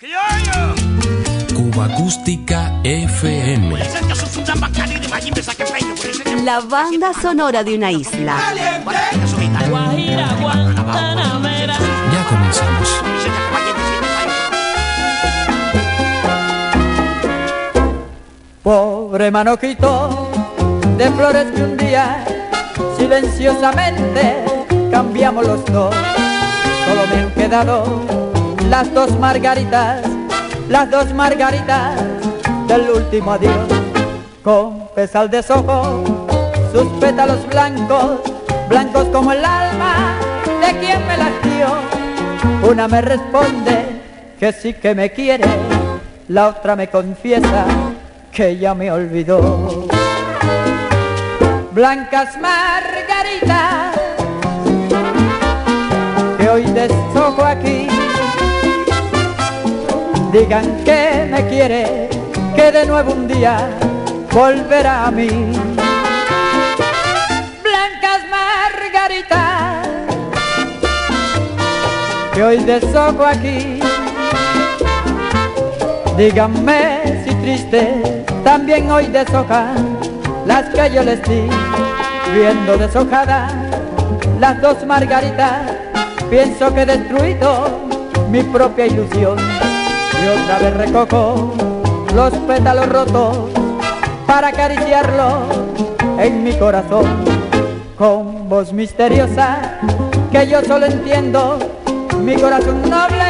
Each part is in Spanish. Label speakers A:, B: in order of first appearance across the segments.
A: Cuba Acústica FM.
B: La banda sonora de una isla.
A: Ya comenzamos.
C: Pobre manojito de flores que un día silenciosamente cambiamos los dos. Solo me han quedado las dos margaritas, las dos margaritas del último adiós. Con pesar de sojo, sus pétalos blancos, blancos como el alma de quien me las dio. Una me responde que sí que me quiere, la otra me confiesa que ya me olvidó. Blancas margaritas que hoy deshojo aquí, digan que me quiere, que de nuevo un día volverá a mí. Blancas margaritas que hoy deshojo aquí, díganme si triste también hoy deshojan las que yo les di, viendo deshojadas las dos margaritas, pienso que he destruido mi propia ilusión y otra vez recojo los pétalos rotos para acariciarlos en mi corazón con voz misteriosa que yo solo entiendo, mi corazón noble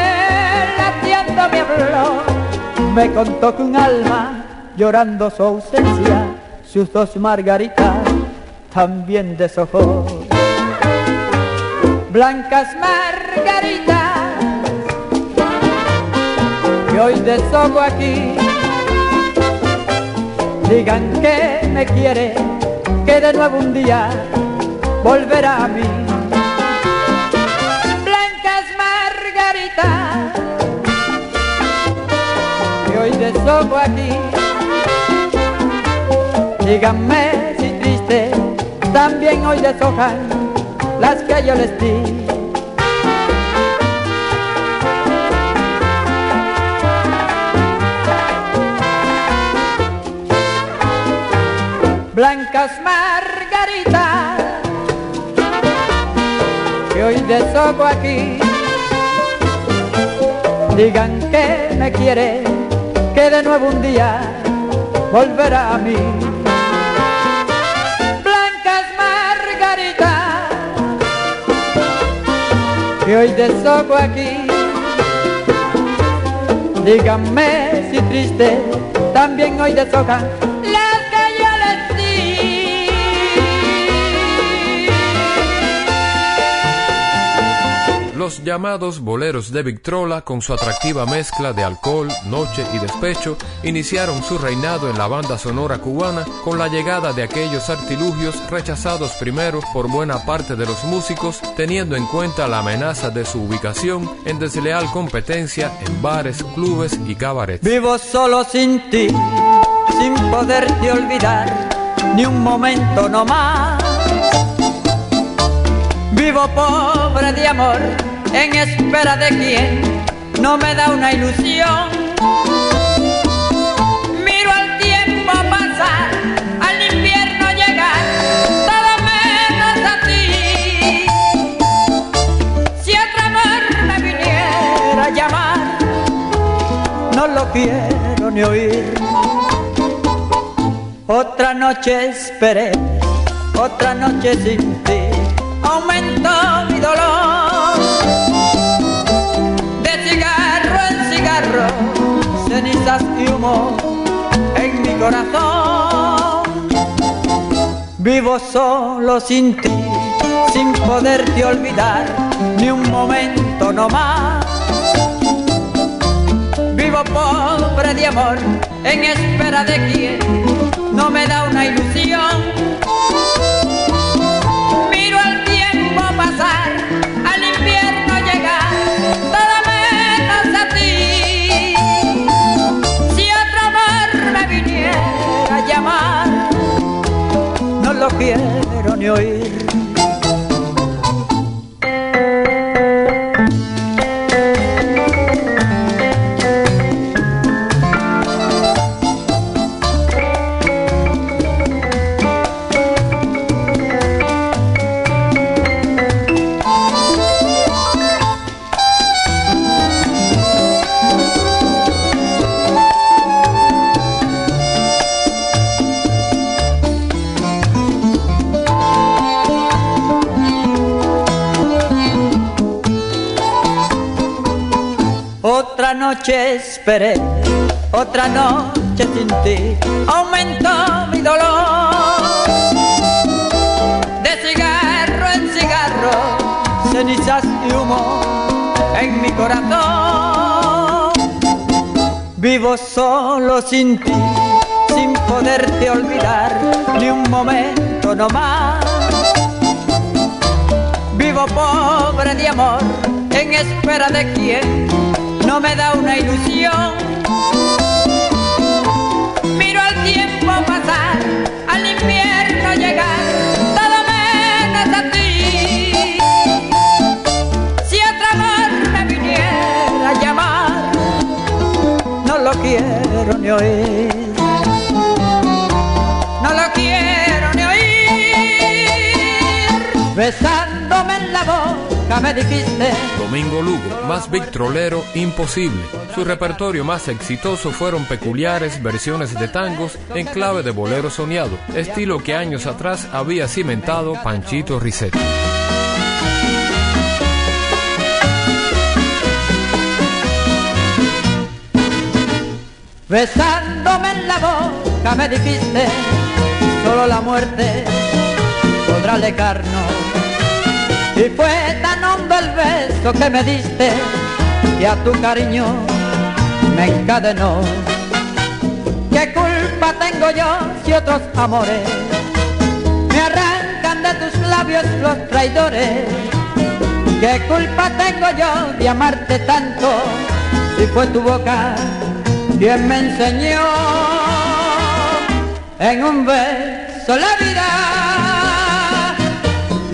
C: latiendo me habló, me contó que un alma llorando su ausencia, sus dos margaritas también deshojó. Blancas margaritas que hoy deshojo aquí, digan que me quiere, que de nuevo un día volverá a mí. Blancas margaritas que hoy deshojo aquí. Díganme si triste también hoy deshojan las que yo les di. Blancas margaritas que hoy deshojo aquí. Digan que me quiere, que de nuevo un día volverá a mí. Blancas margaritas que hoy deshojo aquí. Díganme si triste también hoy deshojan
A: Los llamados boleros de Victrola, con su atractiva mezcla de alcohol, noche y despecho, iniciaron su reinado en la banda sonora cubana con la llegada de aquellos artilugios rechazados primero por buena parte de los músicos, teniendo en cuenta la amenaza de su ubicación en desleal competencia en bares, clubes y cabarets.
C: Vivo solo sin ti, sin poderte olvidar, ni un momento no más. Vivo pobre de amor, en espera de quien no me da una ilusión. Miro al tiempo pasar, al invierno llegar, todo menos a ti. Si otro amor me viniera a llamar, no lo quiero ni oír. Otra noche esperé, otra noche sin ti, aumentó mi dolor. En mi corazón. Vivo solo sin ti, sin poderte olvidar, ni un momento no más. Vivo pobre de amor, en espera de quien no me da una ilusión. Miro al tiempo pasar, no quiero ni oír. Noche esperé, otra noche sin ti, aumentó mi dolor. De cigarro en cigarro, cenizas y humo en mi corazón. Vivo solo sin ti, sin poderte olvidar ni un momento no más. Vivo pobre de amor, en espera de quien me da una ilusión. Miro al tiempo pasar, al invierno llegar, todo menos a ti. Si otro amor me viniera a llamar, no lo quiero ni oír. No lo quiero ni oír. Besándome en la boca me dijiste.
A: Domingo Lugo, más victrolero imposible. Su repertorio más exitoso fueron peculiares versiones de tangos en clave de bolero soñado, estilo que años atrás había cimentado Panchito Risset.
C: Besándome en la boca me dijiste, solo la muerte podrá alejarnos. Y fue tan hondo el beso que me diste, y a tu cariño me encadenó. ¿Qué culpa tengo yo si otros amores me arrancan de tus labios los traidores? ¿Qué culpa tengo yo de amarte tanto si fue tu boca quien me enseñó en un beso la vida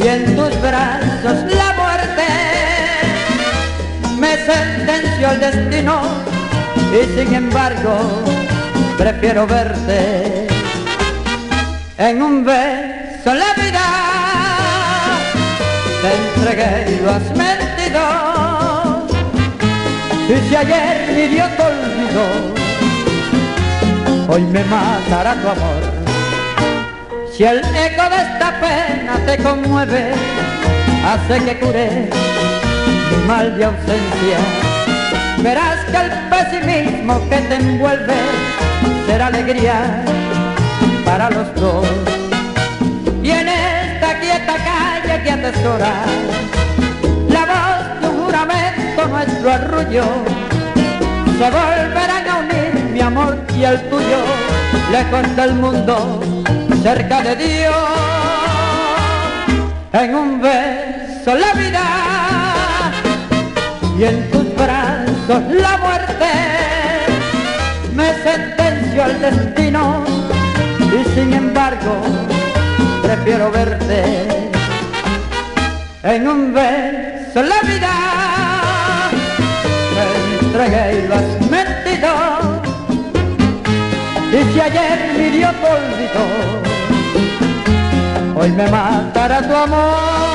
C: y en tus brazos la muerte? Me sentenció el destino y sin embargo prefiero verte en un beso la vida. Te entregué y lo has mentido. Y si ayer mi Dios olvidó, hoy me matará tu amor. Si el eco de esta pena te conmueve, hace que cure mi mal de ausencia. Verás que el pesimismo que te envuelve será alegría para los dos. Y en esta quieta calle que atesora la voz de un juramento, nuestro arrullo, se volverán a unir mi amor y el tuyo, lejos del mundo, cerca de Dios, en un beso la vida y en tus brazos la muerte. Me sentenció el destino y sin embargo prefiero verte en un beso la vida. Te entregué y lo has mentido. Y si ayer mi Dios olvidó, hoy me matará tu amor.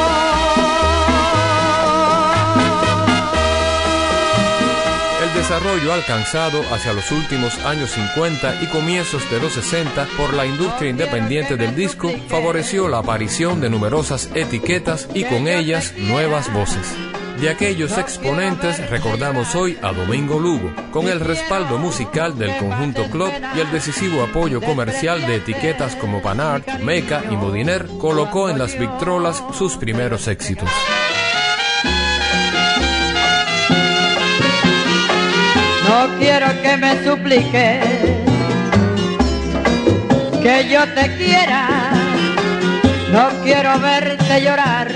A: El desarrollo alcanzado hacia los últimos años 50 y comienzos de los 60 por la industria independiente del disco favoreció la aparición de numerosas etiquetas y con ellas nuevas voces. De aquellos exponentes recordamos hoy a Domingo Lugo, con el respaldo musical del conjunto Club y el decisivo apoyo comercial de etiquetas como Panart, Meca y Modiner, colocó en las Victrolas sus primeros éxitos.
C: No quiero que me supliques que yo te quiera. No quiero verte llorar,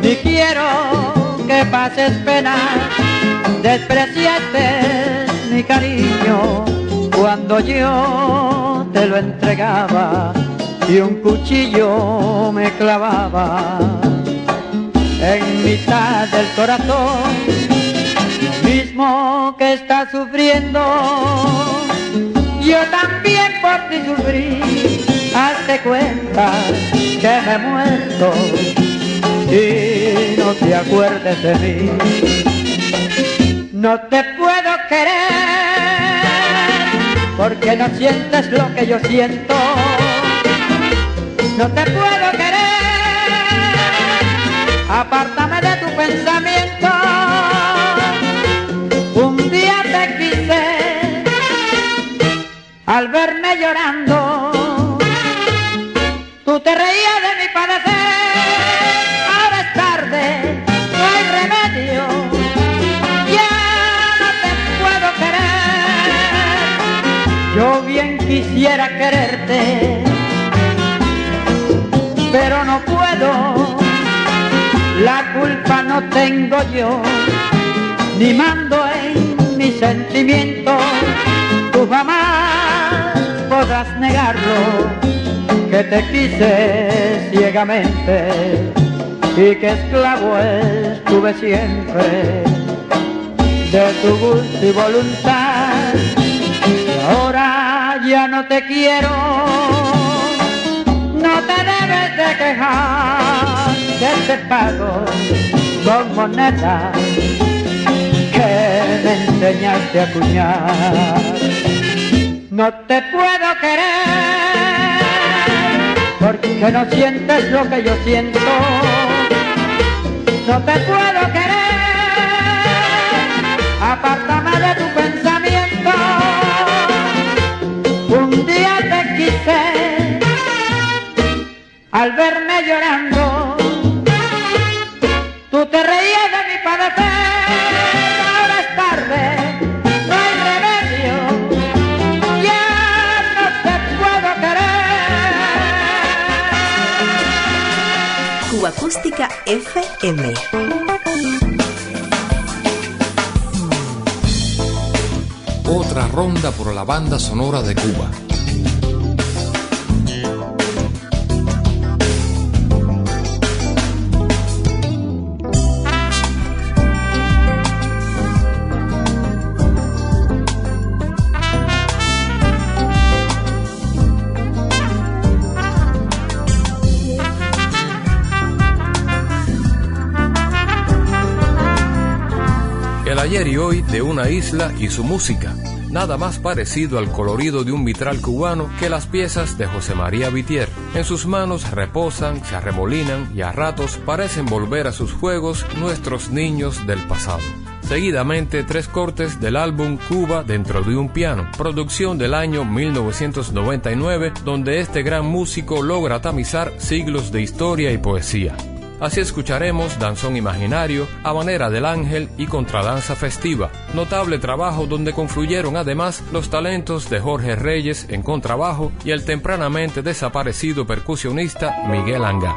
C: ni quiero que pases pena. Despreciaste mi cariño cuando yo te lo entregaba y un cuchillo me clavaba en mitad del corazón mismo que estás sufriendo, yo también por ti sufrí, hazte cuenta que me he muerto y no te acuerdes de mí. No te puedo querer porque no sientes lo que yo siento. No te puedo querer, apártame de tu pensamiento. Un te quise al verme llorando. Quisiera quererte, pero no puedo. La culpa no tengo yo ni mando en mis sentimientos, tú jamás podrás negarlo, que te quise ciegamente y que esclavo estuve siempre de tu gusto y voluntad. Ya no te quiero, no te debes de quejar, que te pago con monedas me enseñaste a cuñar. No te puedo querer porque no sientes lo que yo siento. No te puedo querer, apártame de tu pensamiento. Un día te quise al verme llorando. Tú te reías de mi padecer no hay remedio, ya no te puedo querer.
B: Cuba Acústica FM.
A: Otra ronda por la banda sonora de Cuba. Ayer y hoy de una isla y su música. Nada más parecido al colorido de un vitral cubano que las piezas de José María Vitier. En sus manos reposan, se arremolinan y a ratos parecen volver a sus juegos nuestros niños del pasado. Seguidamente, tres cortes del álbum Cuba dentro de un piano, producción del año 1999, donde este gran músico logra tamizar siglos de historia y poesía. Así escucharemos Danzón Imaginario, A Manera del Ángel y Contradanza Festiva, notable trabajo donde confluyeron además los talentos de Jorge Reyes en contrabajo y el tempranamente desaparecido percusionista Miguel Anga.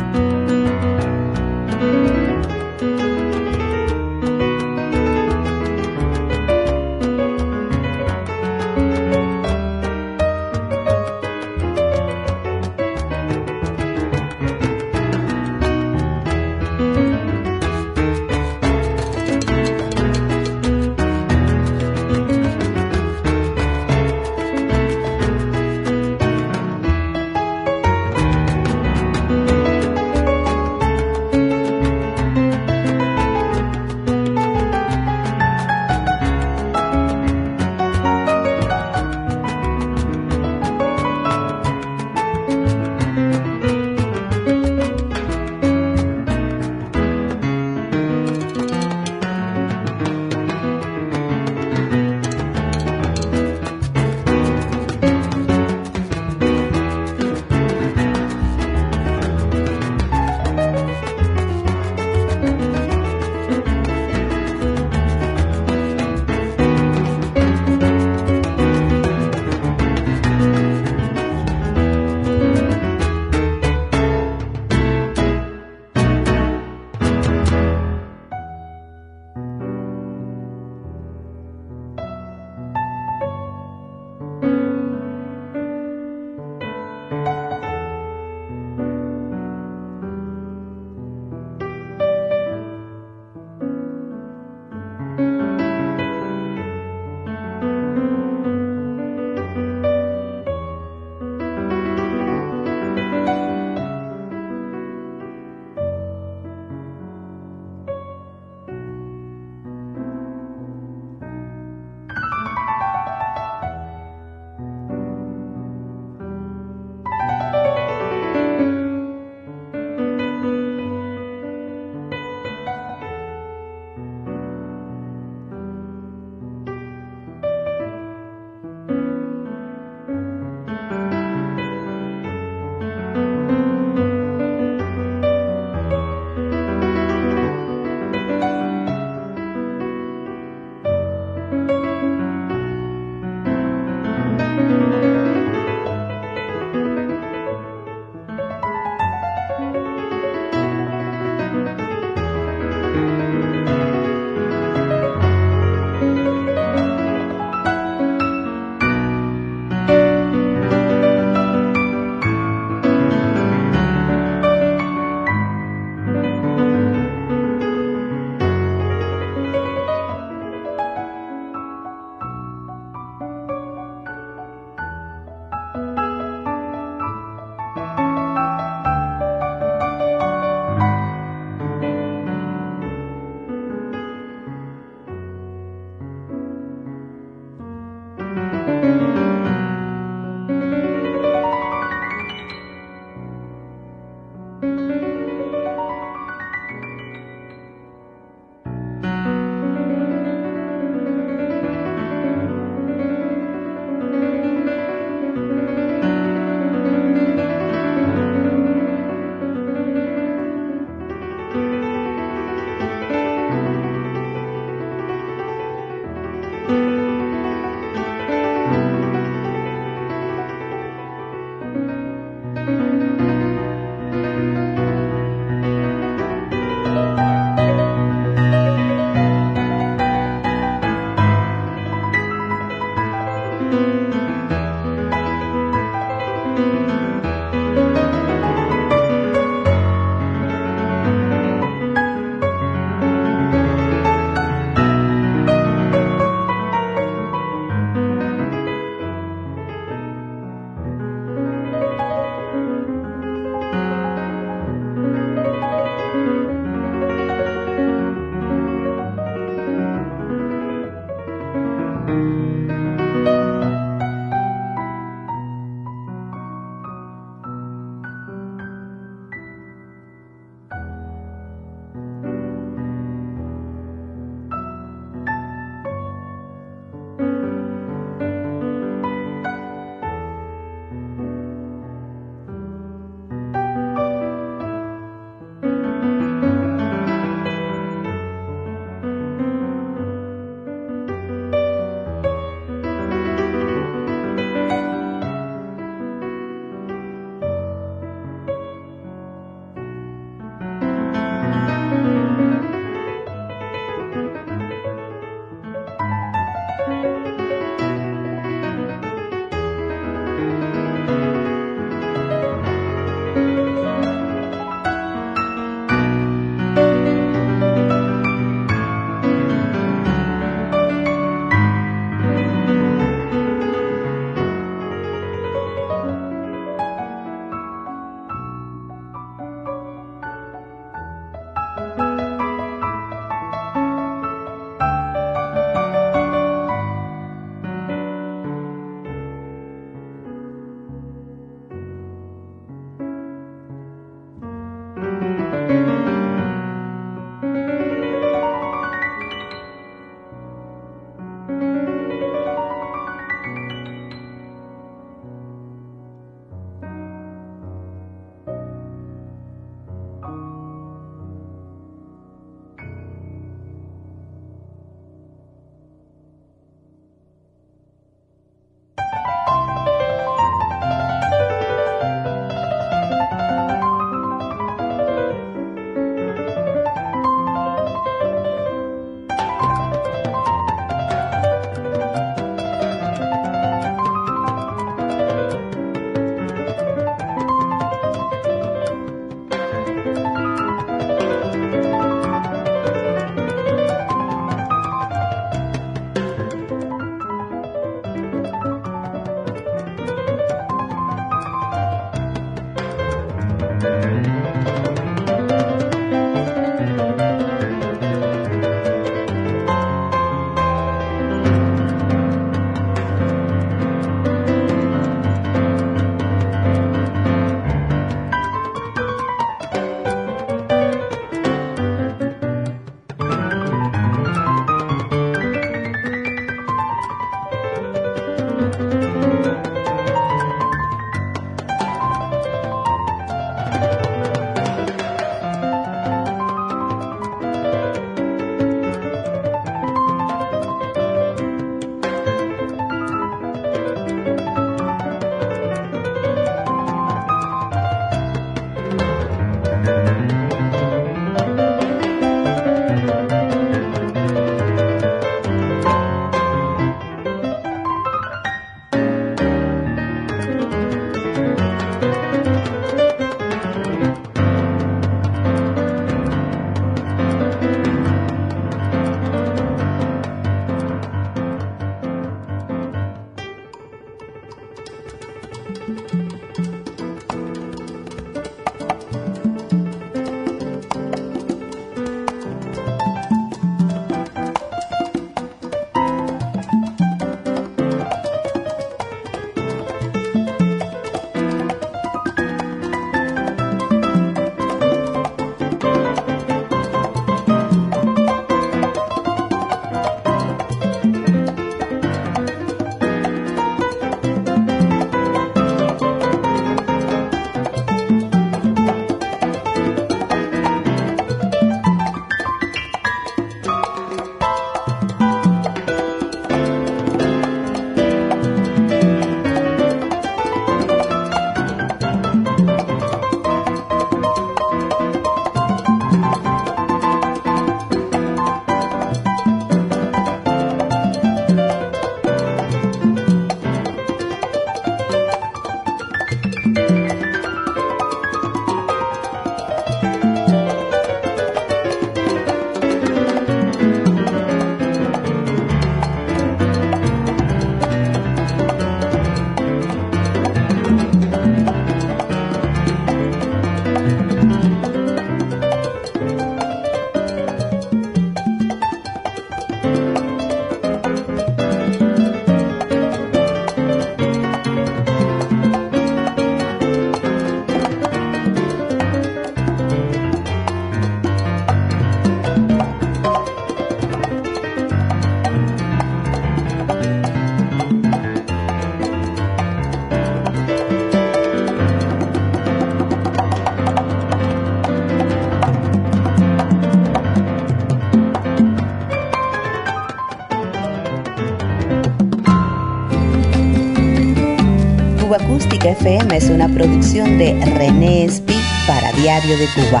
B: FM es una producción de René Espi para Diario de Cuba.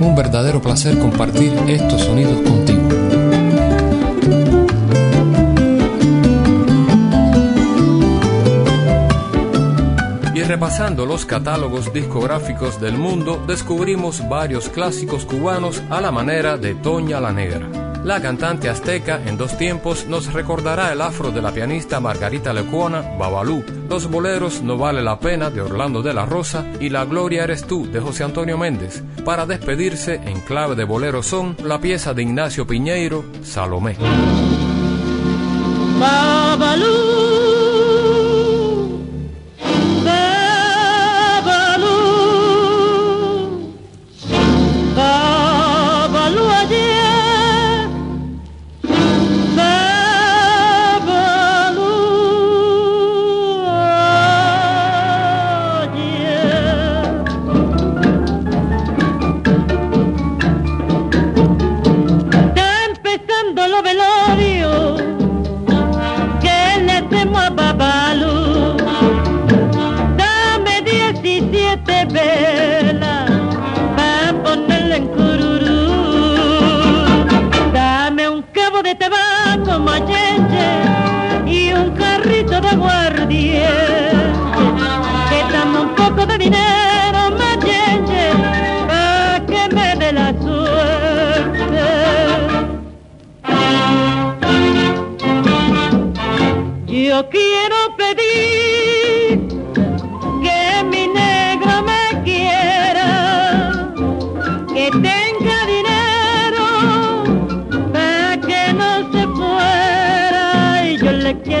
A: Un verdadero placer compartir estos sonidos contigo. Y repasando los catálogos discográficos del mundo, descubrimos varios clásicos cubanos a la manera de Toña la Negra. La cantante azteca en dos tiempos nos recordará el afro de la pianista Margarita Lecuona, Babalú, los boleros No vale la pena de Orlando de la Rosa y La gloria eres tú de José Antonio Méndez. Para despedirse en clave de bolero son la pieza de Ignacio Piñeiro, Salomé.
D: Babalú.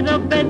D: little bit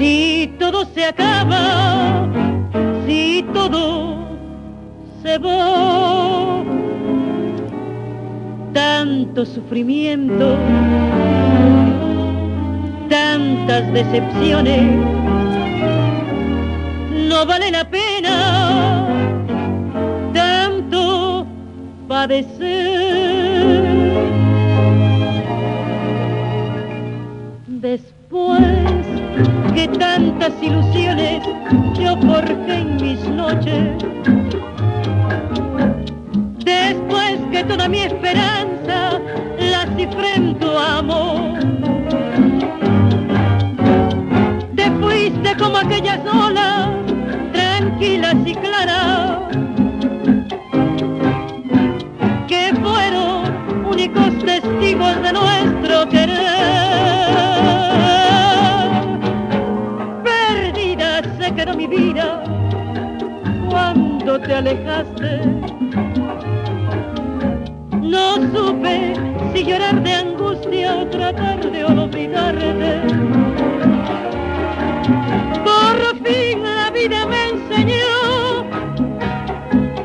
D: Si todo se acaba, si todo se va, tanto sufrimiento, tantas decepciones, no vale la pena Después que tantas ilusiones yo forjé en mis noches, después que toda mi esperanza la cifré en tu amor, te fuiste como aquellas olas tranquilas y claras alejaste. No supe si llorar de angustia o tratar de olvidarte. Por fin la vida me enseñó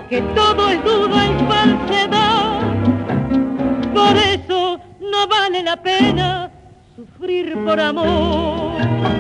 D: que todo es duda y falsedad. Por eso no vale la pena sufrir por amor.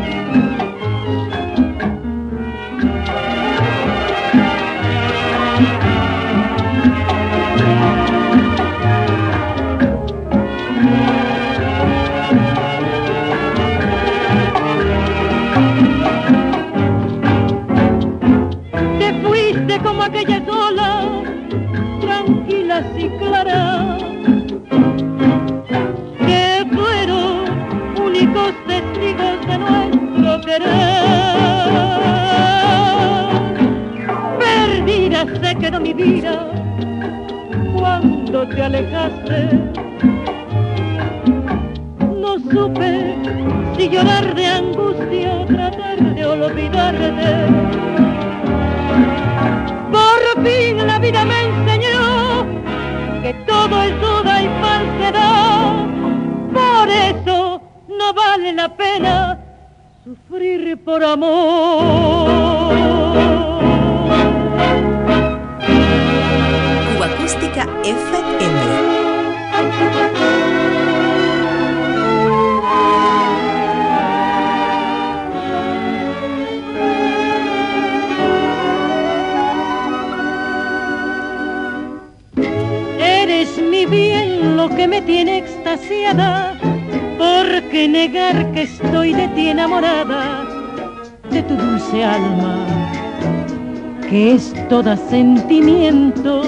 D: Sentimiento.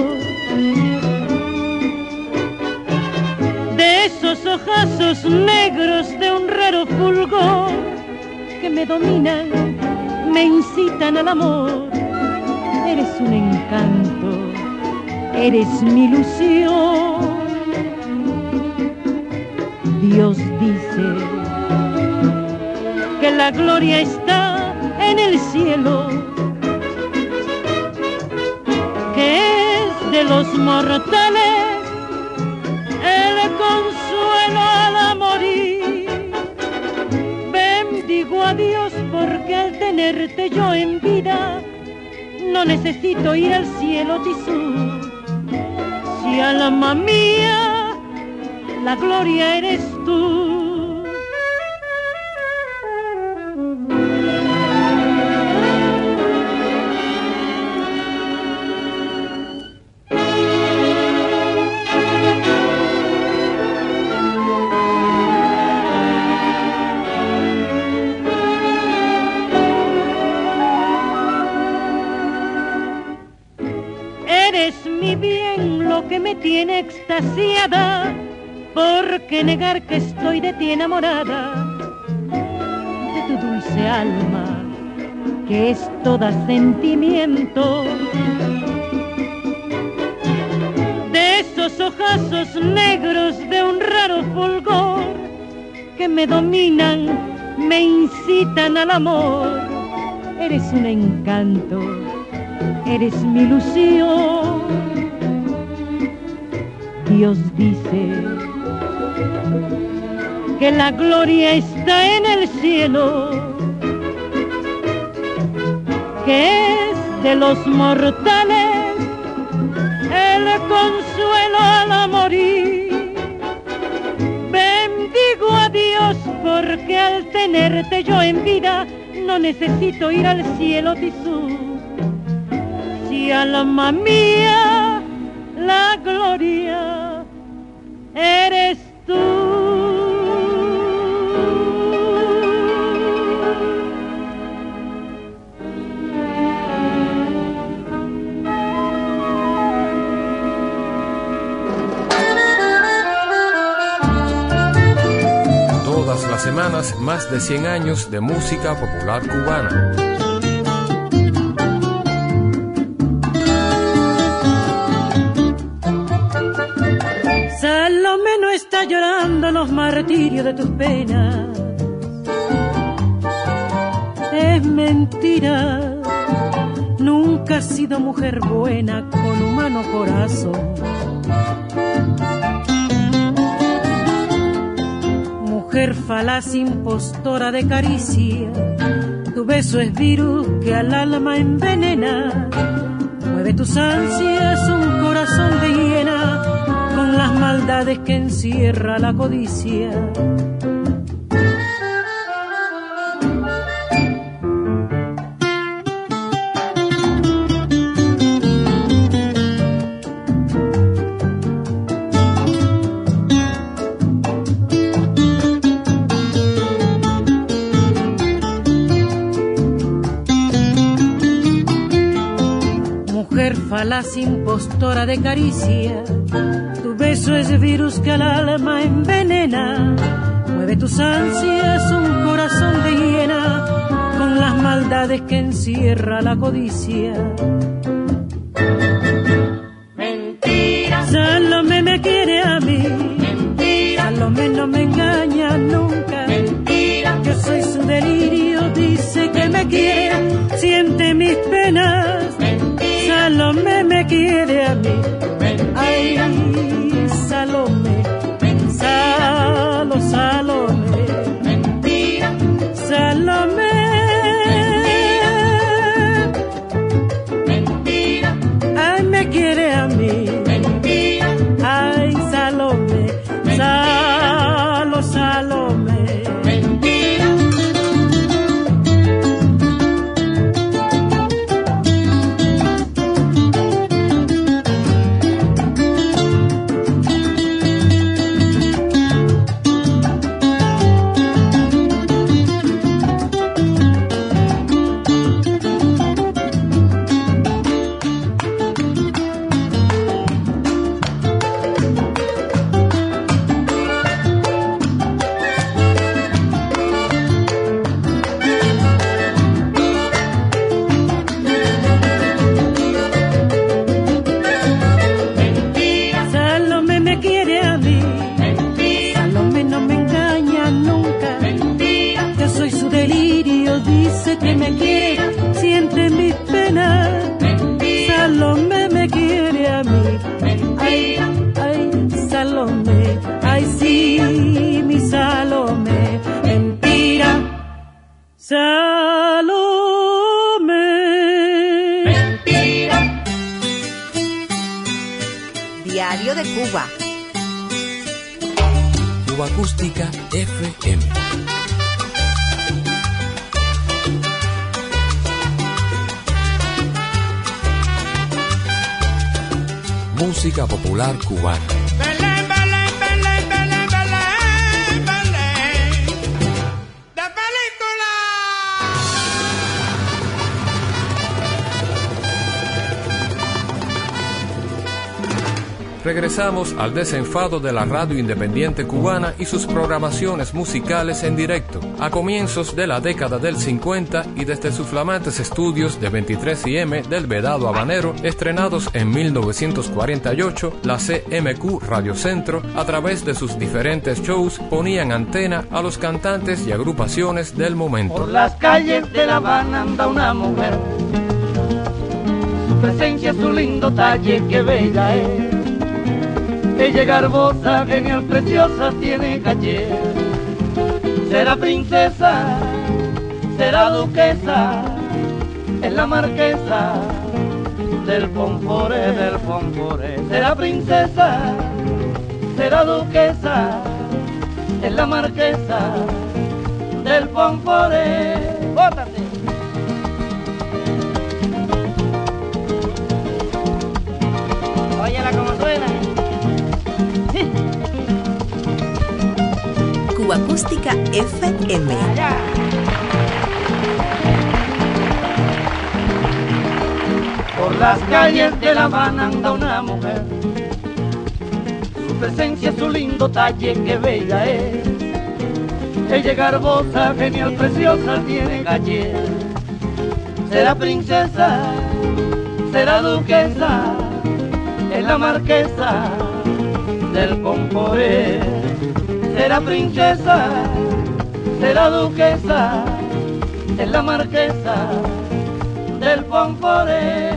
D: De esos ojazos negros de un raro fulgor que me dominan, me incitan al amor, eres un encanto eres mi ilusión. Dios dice que la gloria está mortales el consuelo al morir. Bendigo a Dios porque al tenerte yo en vida, no necesito ir al cielo tisú y alma mía, la gloria eres tú. Porque negar que estoy de ti enamorada, de tu dulce alma, que es toda sentimiento, de esos ojazos negros de un raro fulgor que me dominan, me incitan al amor, eres un encanto, eres mi ilusión. Dios dice que la gloria está en el cielo, que es de los mortales el consuelo al morir. Bendigo a Dios porque al tenerte yo en vida no necesito ir al cielo tisú. Si alma mía la gloria eres
A: semanas, más de 100 años de música popular cubana.
D: Martirios de tus penas. Es mentira
E: nunca has sido mujer buena con humano corazón. Mujer falaz impostora de caricia, tu beso es virus que al alma envenena. Mueve tus ansias un corazón de las maldades que encierra la codicia falaz impostora de caricia. Tu beso es virus que al alma envenena. Mueve tus ansias un corazón de hiena con las maldades que encierra la codicia.
F: Mentira.
E: Salome me quiere a mí.
F: Mentira.
E: Salome no me engaña nunca.
F: Mentira.
E: Yo soy su delirio, dice que me quiere, siente mis penas Salomé me quiere a mí. Ay,
A: Música popular cubana. Regresamos al desenfado de la radio independiente cubana y sus programaciones musicales en directo, a comienzos de la década del 50 y desde sus flamantes estudios de 23 M del Vedado Habanero, estrenados en 1948, la CMQ Radio Centro, a través de sus diferentes shows, ponían antena a los cantantes y agrupaciones del momento.
G: Por las calles de La Habana anda una mujer. Su presencia, su lindo talle, qué bella es. Ella es garbosa, genial, preciosa, tiene caché. Será princesa, será duquesa, es la marquesa del Pomporé, del Pomporé. Será princesa, será duquesa, es la marquesa del Pomporé. ¡Bótate!
B: Acústica FM.
G: Por las calles de La Habana anda una mujer. Su presencia, su lindo talle, qué bella es. Ella garbosa, genial, preciosa, tiene calle. Será princesa, será duquesa, es la marquesa del Comporé. Será princesa, será duquesa, es la marquesa del pomporé.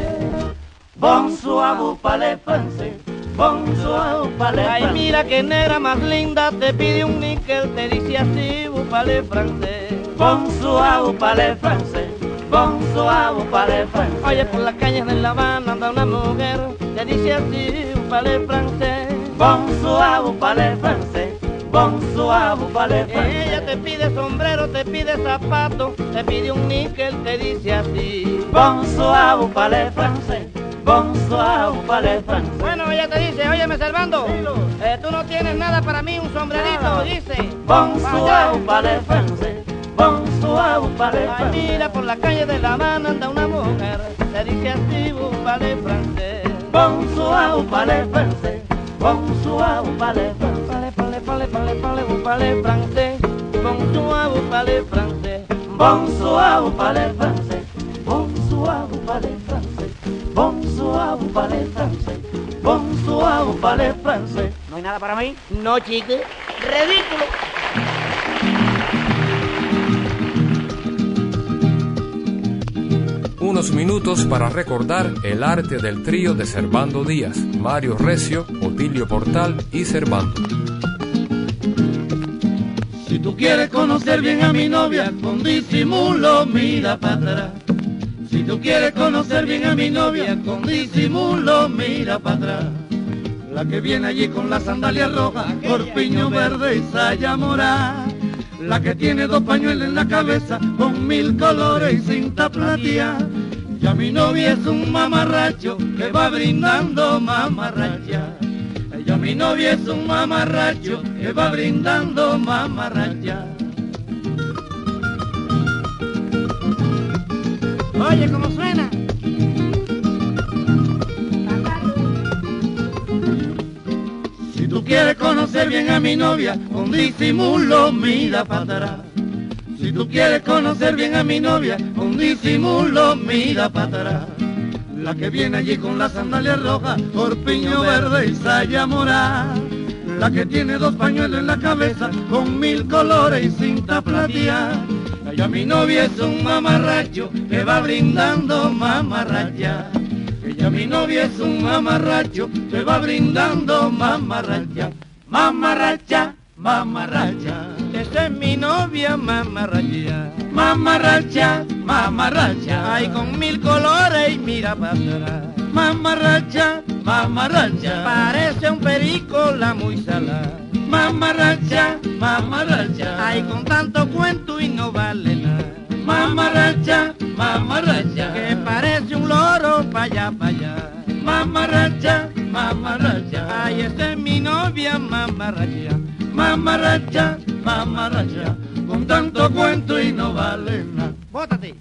G: Bonsoir, parlez français. Bonsoir, parlez
H: Ay, mira que negra más linda, te pide un níquel, te dice así, búfale francés.
G: Bonsoir, parlez français. Bonsoir, parlez français.
H: Oye, por las calles de La Habana anda una mujer, te dice así, búfale francés.
G: Bonsoir, vous parlez vous parlez français.
H: Ella te pide sombrero, te pide zapato, te pide un níquel, te dice así.
G: Bonsoir, vous parlez français. Bonsoir, vous parlez français.
H: Bueno, ella te dice, óyeme, Servando, eh, tú no tienes nada para mí, un sombrerito, dice.
G: Bonsoir, vous parlez français. Bonsoir, vous parlez
H: Ay, mira, por la calle de La Habana anda una mujer, te dice así, búfale francés.
G: Bonsoir, vous parlez français. Bonsoir, vous parlez français.
H: Parle, parle, parle, parle, parle, vous parlez français. Bonsoir, vous parlez français.
G: Bonsoir, vous parlez français. Bonsoir, vous parlez français. Bonsoir, vous parlez français. Bonsoir, vous parlez français.
H: ¿No hay nada para mí? No, chique. Ridículo.
A: Unos minutos para recordar el arte del trío de Servando Díaz, Mario Recio, Otilio Portal y Servando.
G: Si tú quieres conocer bien a mi novia, con disimulo mira para atrás. Si tú quieres conocer bien a mi novia, con disimulo mira para atrás. La que viene allí con la sandalia roja, corpiño verde y saya morada. La que tiene dos pañuelos en la cabeza, con mil colores y cinta platea. Y a mi novia es un mamarracho que va brindando mamarracha. Ella mi novia es un mamarracho que va brindando mamarracha.
H: Oye, ¿cómo suena?
G: Si tú quieres conocer bien a mi novia, con disimulo mira para atrás. Si tú quieres conocer bien a mi novia, con disimulo mira para atrás. La que viene allí con la sandalia roja, corpiño verde y saya morada. La que tiene dos pañuelos en la cabeza, con mil colores y cinta plateada. Ella mi novia es un mamarracho que va brindando mamarracha. Ella mi novia es un mamarracho que va brindando mamarracha. Mamarracha, mamarracha.
H: Esa es mi novia, mamarracha.
G: Mamarracha, mamarracha.
H: Ay, con mil colores y mira para.
G: Mamarracha, mamarracha.
H: Parece un perico la muy salada.
G: Mamarracha, mamarracha.
H: Ay, con tanto cuento y no vale nada.
G: Mamarracha, mamarracha.
H: Que parece un loro pa' allá, pa' allá.
G: Mamarracha, mamarracha.
H: Ay, esa es mi novia, mamarracha.
G: Mamarracha, mamarracha. Con tanto cuento y no vale nada.
H: Bótate.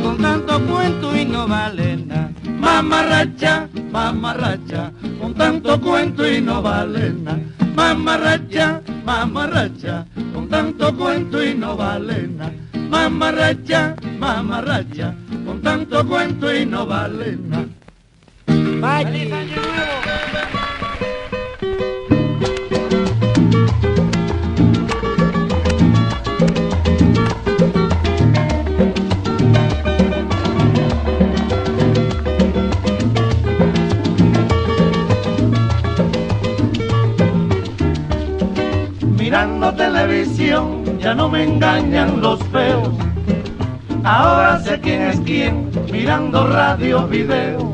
H: Con tanto cuento y no vale nada.
G: Mamarracha, mamarracha, con tanto cuento y no vale nada. Mamarracha, mamarracha, con tanto cuento y no vale nada. Mamarracha, mamarracha, con tanto cuento y no vale nada. Televisión ya no me engañan los feos. Ahora sé quién es quién, mirando radio, video.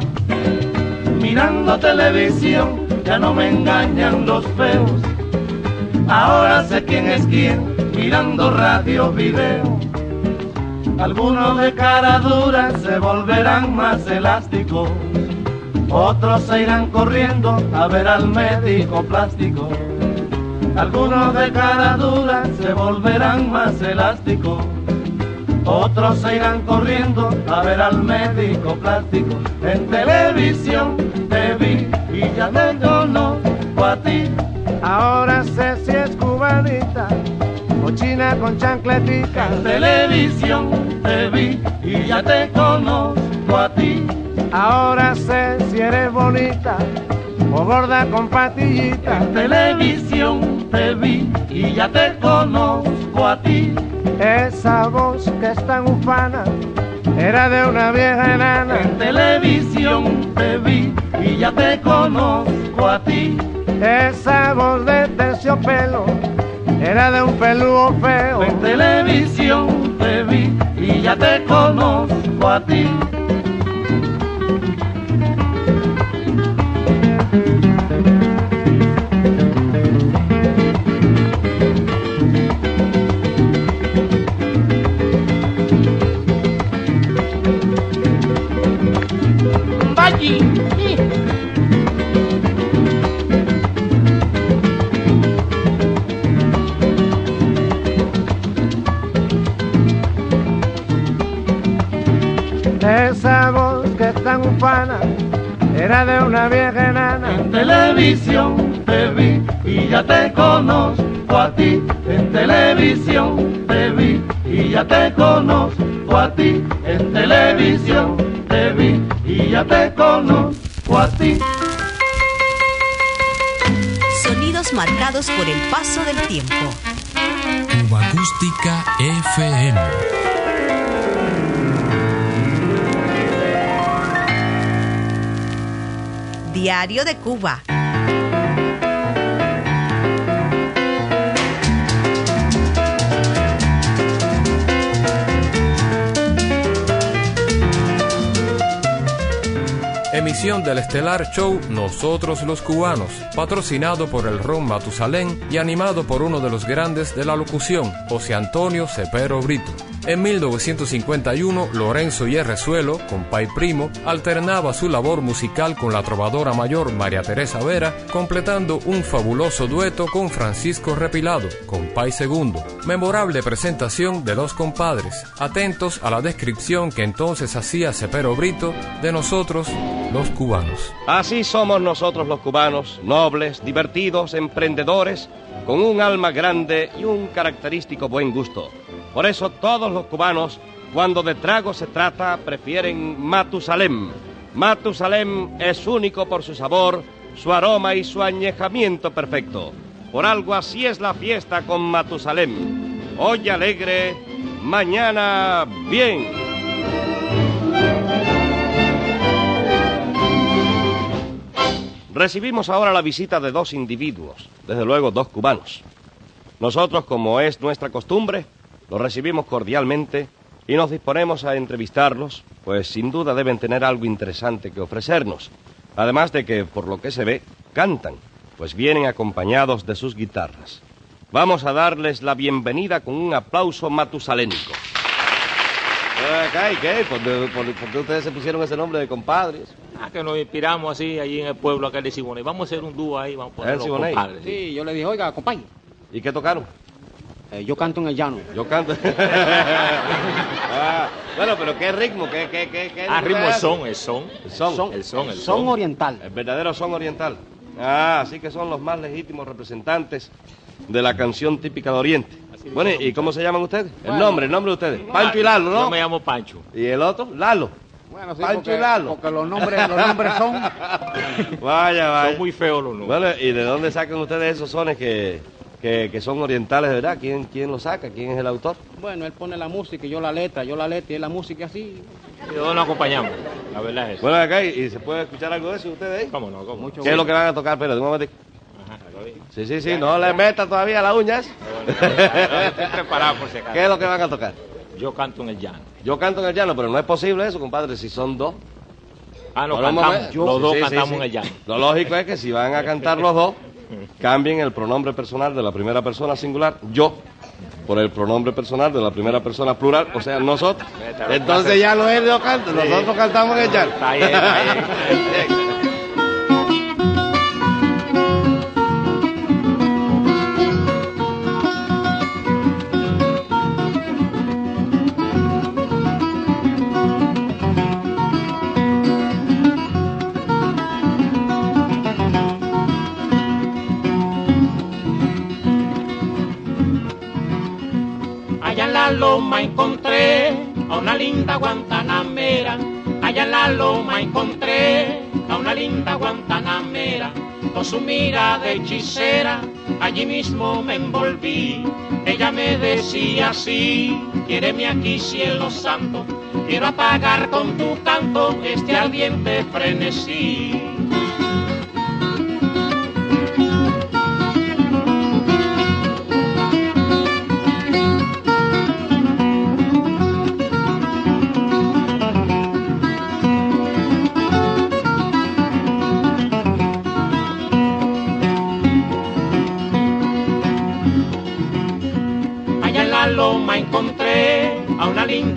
G: Mirando televisión ya no me engañan los feos. Ahora sé quién es quién, mirando radio, video. Algunos de cara dura se volverán más elásticos. Otros se irán corriendo a ver al médico plástico. Algunos de cara dura se volverán más elásticos. otros se irán corriendo a ver al médico plástico. En televisión te vi y ya te conozco a ti.
H: Ahora sé si es cubanita o china con chancletica.
G: En televisión te vi y ya te conozco a ti.
H: Ahora sé si eres bonita o gorda con patillita.
G: En televisión te vi y ya te conozco a ti.
H: Esa voz que es tan ufana era de una vieja enana.
G: En televisión te vi y ya te conozco a ti.
H: Esa voz de terciopelo era de un peludo feo.
G: En televisión te vi y ya te conozco a ti.
H: Era de una vieja enana.
G: En televisión te vi y ya te conozco a ti. En televisión te vi y ya te conozco a ti. En televisión te vi y ya te conozco a ti.
B: Sonidos marcados por el paso del tiempo.
I: Cuba Acústica FM.
B: Diario de Cuba.
A: Emisión del estelar show Nosotros los Cubanos, patrocinado por el Ron Matusalén y animado por uno de los grandes de la locución, José Antonio Cepero Brito. En 1951, Lorenzo Yerrezuelo, compay primo, alternaba su labor musical con la trovadora mayor María Teresa Vera, completando un fabuloso dueto con Francisco Repilado, compay segundo. Memorable presentación de los compadres, atentos a la descripción que entonces hacía Cepero Brito de nosotros, los cubanos.
J: Así somos nosotros los cubanos, nobles, divertidos, emprendedores, con un alma grande y un característico buen gusto. Por eso todos los cubanos, cuando de trago se trata, prefieren Matusalem. Matusalem es único por su sabor, su aroma y su añejamiento perfecto. Por algo así es la fiesta con Matusalem. Hoy alegre, mañana bien. Recibimos ahora la visita de dos individuos, desde luego dos cubanos. Nosotros, como es nuestra costumbre, los recibimos cordialmente y nos disponemos a entrevistarlos, pues sin duda deben tener algo interesante que ofrecernos. Además de que, por lo que se ve, cantan, pues vienen acompañados de sus guitarras. Vamos a darles la bienvenida con un aplauso matusalénico. ¿y qué? ¿Por, por- por qué ustedes se pusieron ese nombre de compadres?
K: Ah, que nos inspiramos así allí en el pueblo acá de Siboney. Vamos a hacer un dúo ahí, vamos a poner
J: ¿El
K: los
J: Siboney?
K: compadres.
L: Sí, yo le dije, oiga, compañero,
J: ¿Y qué tocaron?
L: Eh, yo canto en el llano.
J: Yo canto. Ah, bueno, pero ¿qué ritmo? ¿Qué, qué, qué, qué
K: Ah, ritmo, el
J: hacen?
K: son, el son.
J: El son.
L: Son,
K: El son, el
L: son
K: son.
L: oriental.
J: El verdadero son oriental. Ah, así que son los más legítimos representantes de la canción típica de Oriente. Bueno. ¿y cómo se llaman ustedes? El nombre, el nombre de ustedes. Pancho y Lalo,
K: Yo
J: ¿no?
K: me llamo Pancho.
J: ¿Y el otro? Lalo.
L: Bueno, sí,
J: Pancho
L: porque,
J: y Lalo.
L: porque los nombres, los nombres son...
K: Son
J: Vaya, vaya.
K: muy feos los nombres.
J: Bueno, ¿y de dónde sacan ustedes esos sones que, que, que son orientales de verdad? ¿Quién, ¿Quién los saca? ¿Quién es el autor?
L: Bueno, él pone la música y yo la letra, yo la letra y él la música así.
K: ¿Y de dónde nos acompañamos? La verdad es eso.
J: Bueno, acá, ¿y, se puede escuchar algo de eso ustedes ahí?
K: ¿Cómo no? ¿Cómo?
L: Mucho
J: ¿Qué es lo que van a tocar? Pero, un momento.
K: Ajá, lo.
J: Sí, sí, sí, no le meta todavía las uñas.
K: Estoy preparado por si acaso.
J: ¿Qué es lo que van a tocar?
K: Yo canto en el llano.
J: Yo canto en el llano, pero no es posible eso, compadre, si son dos.
K: Ah, no, cantamos.
J: ver.
K: los dos
J: Sí, sí,
K: cantamos
J: sí.
K: en el llano.
J: Lo lógico es que si van a cantar los dos, cambien el pronombre personal de la primera persona singular, yo, por el pronombre personal de la primera persona plural, o sea, nosotros. Entonces ya no es yo canto, nosotros cantamos en el llano.
K: una linda guantanamera. Con su mirada hechicera, allí mismo me envolví. Ella me decía así, quiéreme aquí cielo santo. Quiero apagar con tu canto este ardiente frenesí.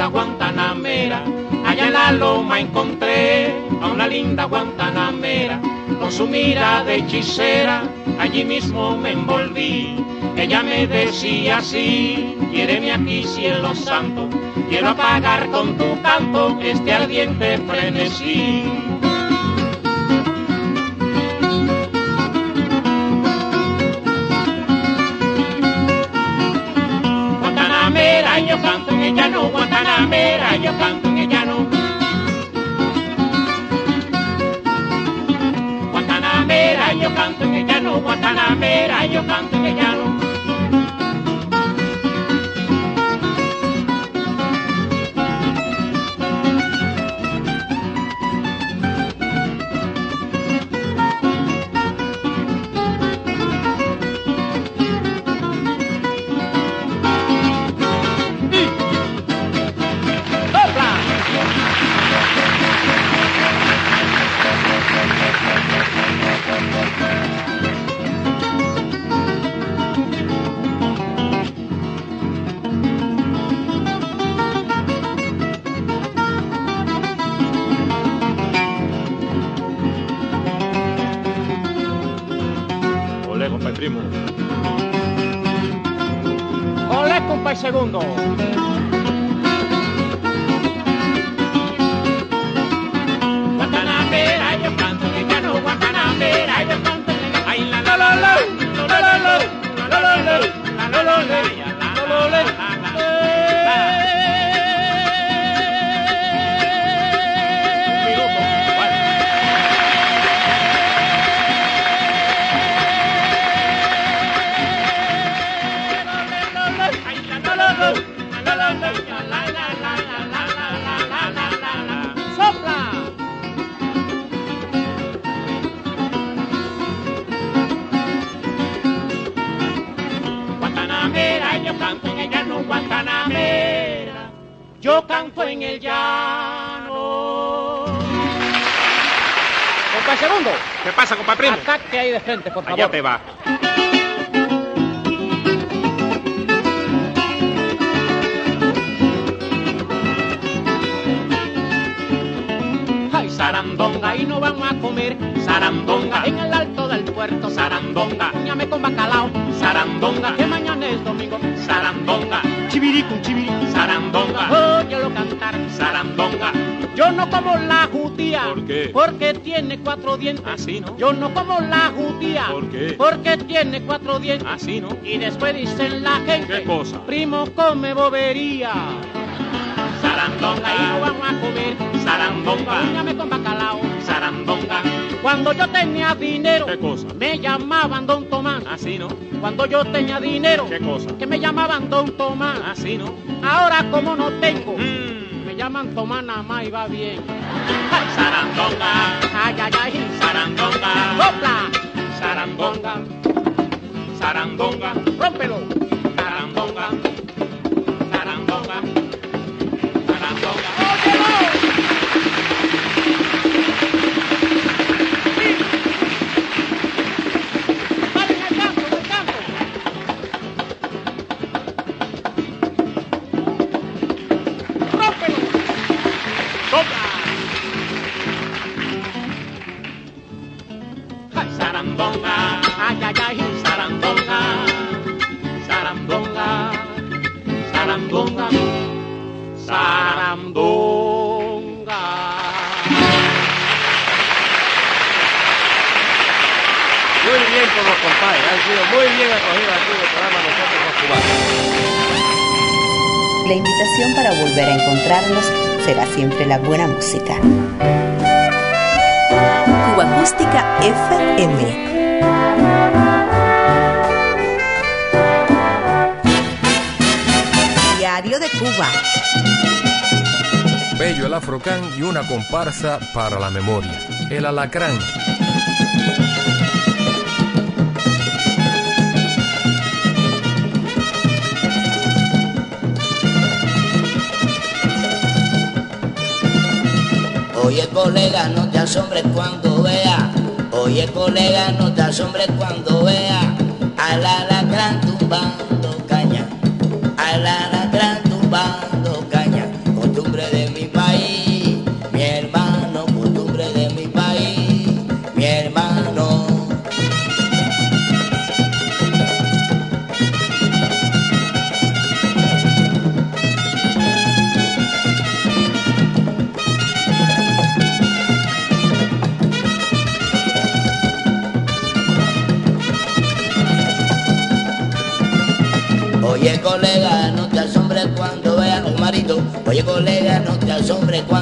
K: Guantanamera. Allá en la loma encontré a una linda guantanamera. Con su mira de hechicera, allí mismo me envolví. Ella me decía así, quiéreme aquí cielo santo. Quiero apagar con tu canto este ardiente frenesí. Guantanamera, yo canto en el llano. Guantanamera, yo canto en el llano, Guantanamera, yo canto en el llano. En el llano.
M: Compa
L: segundo.
M: ¿Qué pasa, compa primo?
L: Ataque ahí de frente, por favor.
M: Allá te va.
K: Ay, sarandonga, y no vamos a comer sarandonga en el alto del puerto, sarandonga, ñame con bacalao, sarandonga, que mañana es domingo, sarandonga, chivirico, chivirico, sarandonga, óyelo cantar, sarandonga. Yo no como la judía,
M: ¿Por qué?
K: Porque tiene cuatro dientes.
M: Así, ¿no?
K: Yo no como la judía,
M: ¿Por qué?
K: Porque tiene cuatro dientes.
M: Así, ¿no?
K: Y después dicen la gente,
M: ¿Qué cosa?
K: primo come bobería. Sarandonga, y no vamos a comer sarandonga. Bacalao, sarandonga. Cuando yo tenía dinero,
M: ¿Qué cosa?
K: me llamaban Don Tomás.
M: Así, ¿no?
K: Cuando yo tenía dinero,
M: ¿Qué cosa?
K: que me llamaban Don Tomás.
M: Así, ¿no?
K: Ahora como no tengo,
M: Mm.
K: me llaman Tomás nada más y va bien. Ay, sarandonga, ay, ay, ay, sarandonga. ¡Sopla! Sarandonga, sarandonga, rómpelo. Sarandonga,
B: La invitación para volver a encontrarnos será siempre la buena música. Cuba Acústica FM. Diario de Cuba.
A: Bello el afrocán y una comparsa para la memoria. El alacrán
N: Oye colega, no te asombres cuando vea. Oye colega, no te asombres cuando vea. Al alacrán tumbando caña. Oye colega, no te asombres cuando